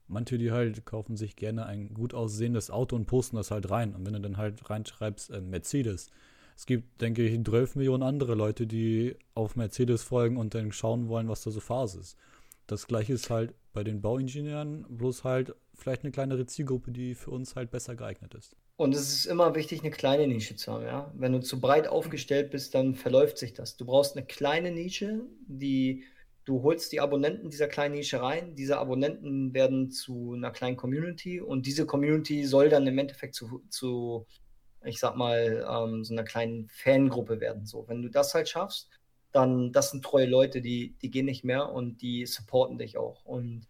S1: Manche, die halt kaufen sich gerne ein gut aussehendes Auto und posten das halt rein. Und wenn du dann halt reinschreibst, äh, Mercedes, es gibt, denke ich, 12 Millionen andere Leute, die auf Mercedes folgen und dann schauen wollen, was da so Phase ist. Das gleiche ist halt bei den Bauingenieuren, bloß halt vielleicht eine kleinere Zielgruppe, die für uns halt besser geeignet ist.
S2: Und es ist immer wichtig, eine kleine Nische zu haben, ja. Wenn du zu breit aufgestellt bist, dann verläuft sich das. Du brauchst eine kleine Nische, die du holst die Abonnenten dieser kleinen Nische rein. Diese Abonnenten werden zu einer kleinen Community und diese Community soll dann im Endeffekt zu, zu ich sag mal, ähm, so einer kleinen Fangruppe werden. So, wenn du das halt schaffst, dann das sind treue Leute, die, die gehen nicht mehr und die supporten dich auch. Und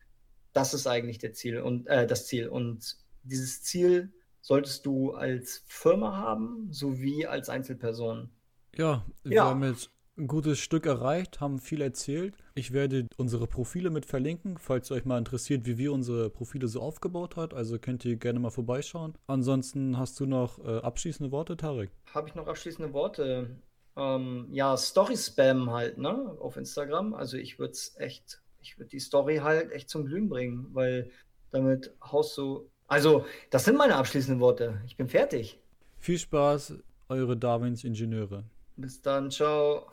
S2: das ist eigentlich der Ziel und äh, das Ziel. Und dieses Ziel solltest du als Firma haben, sowie als Einzelperson.
S1: Ja, wir ja. haben jetzt ein gutes Stück erreicht, haben viel erzählt. Ich werde unsere Profile mit verlinken, falls euch mal interessiert, wie wir unsere Profile so aufgebaut hat. Also könnt ihr gerne mal vorbeischauen. Ansonsten hast du noch äh, abschließende Worte, Tarek?
S2: Habe ich noch abschließende Worte? Ähm, ja, Story-Spam halt, ne, auf Instagram. Also ich würde es echt ich würde die Story halt echt zum Glühen bringen, weil damit haust du. Also, das sind meine abschließenden Worte. Ich bin fertig.
S1: Viel Spaß, eure Darwins Ingenieure.
S2: Bis dann, ciao.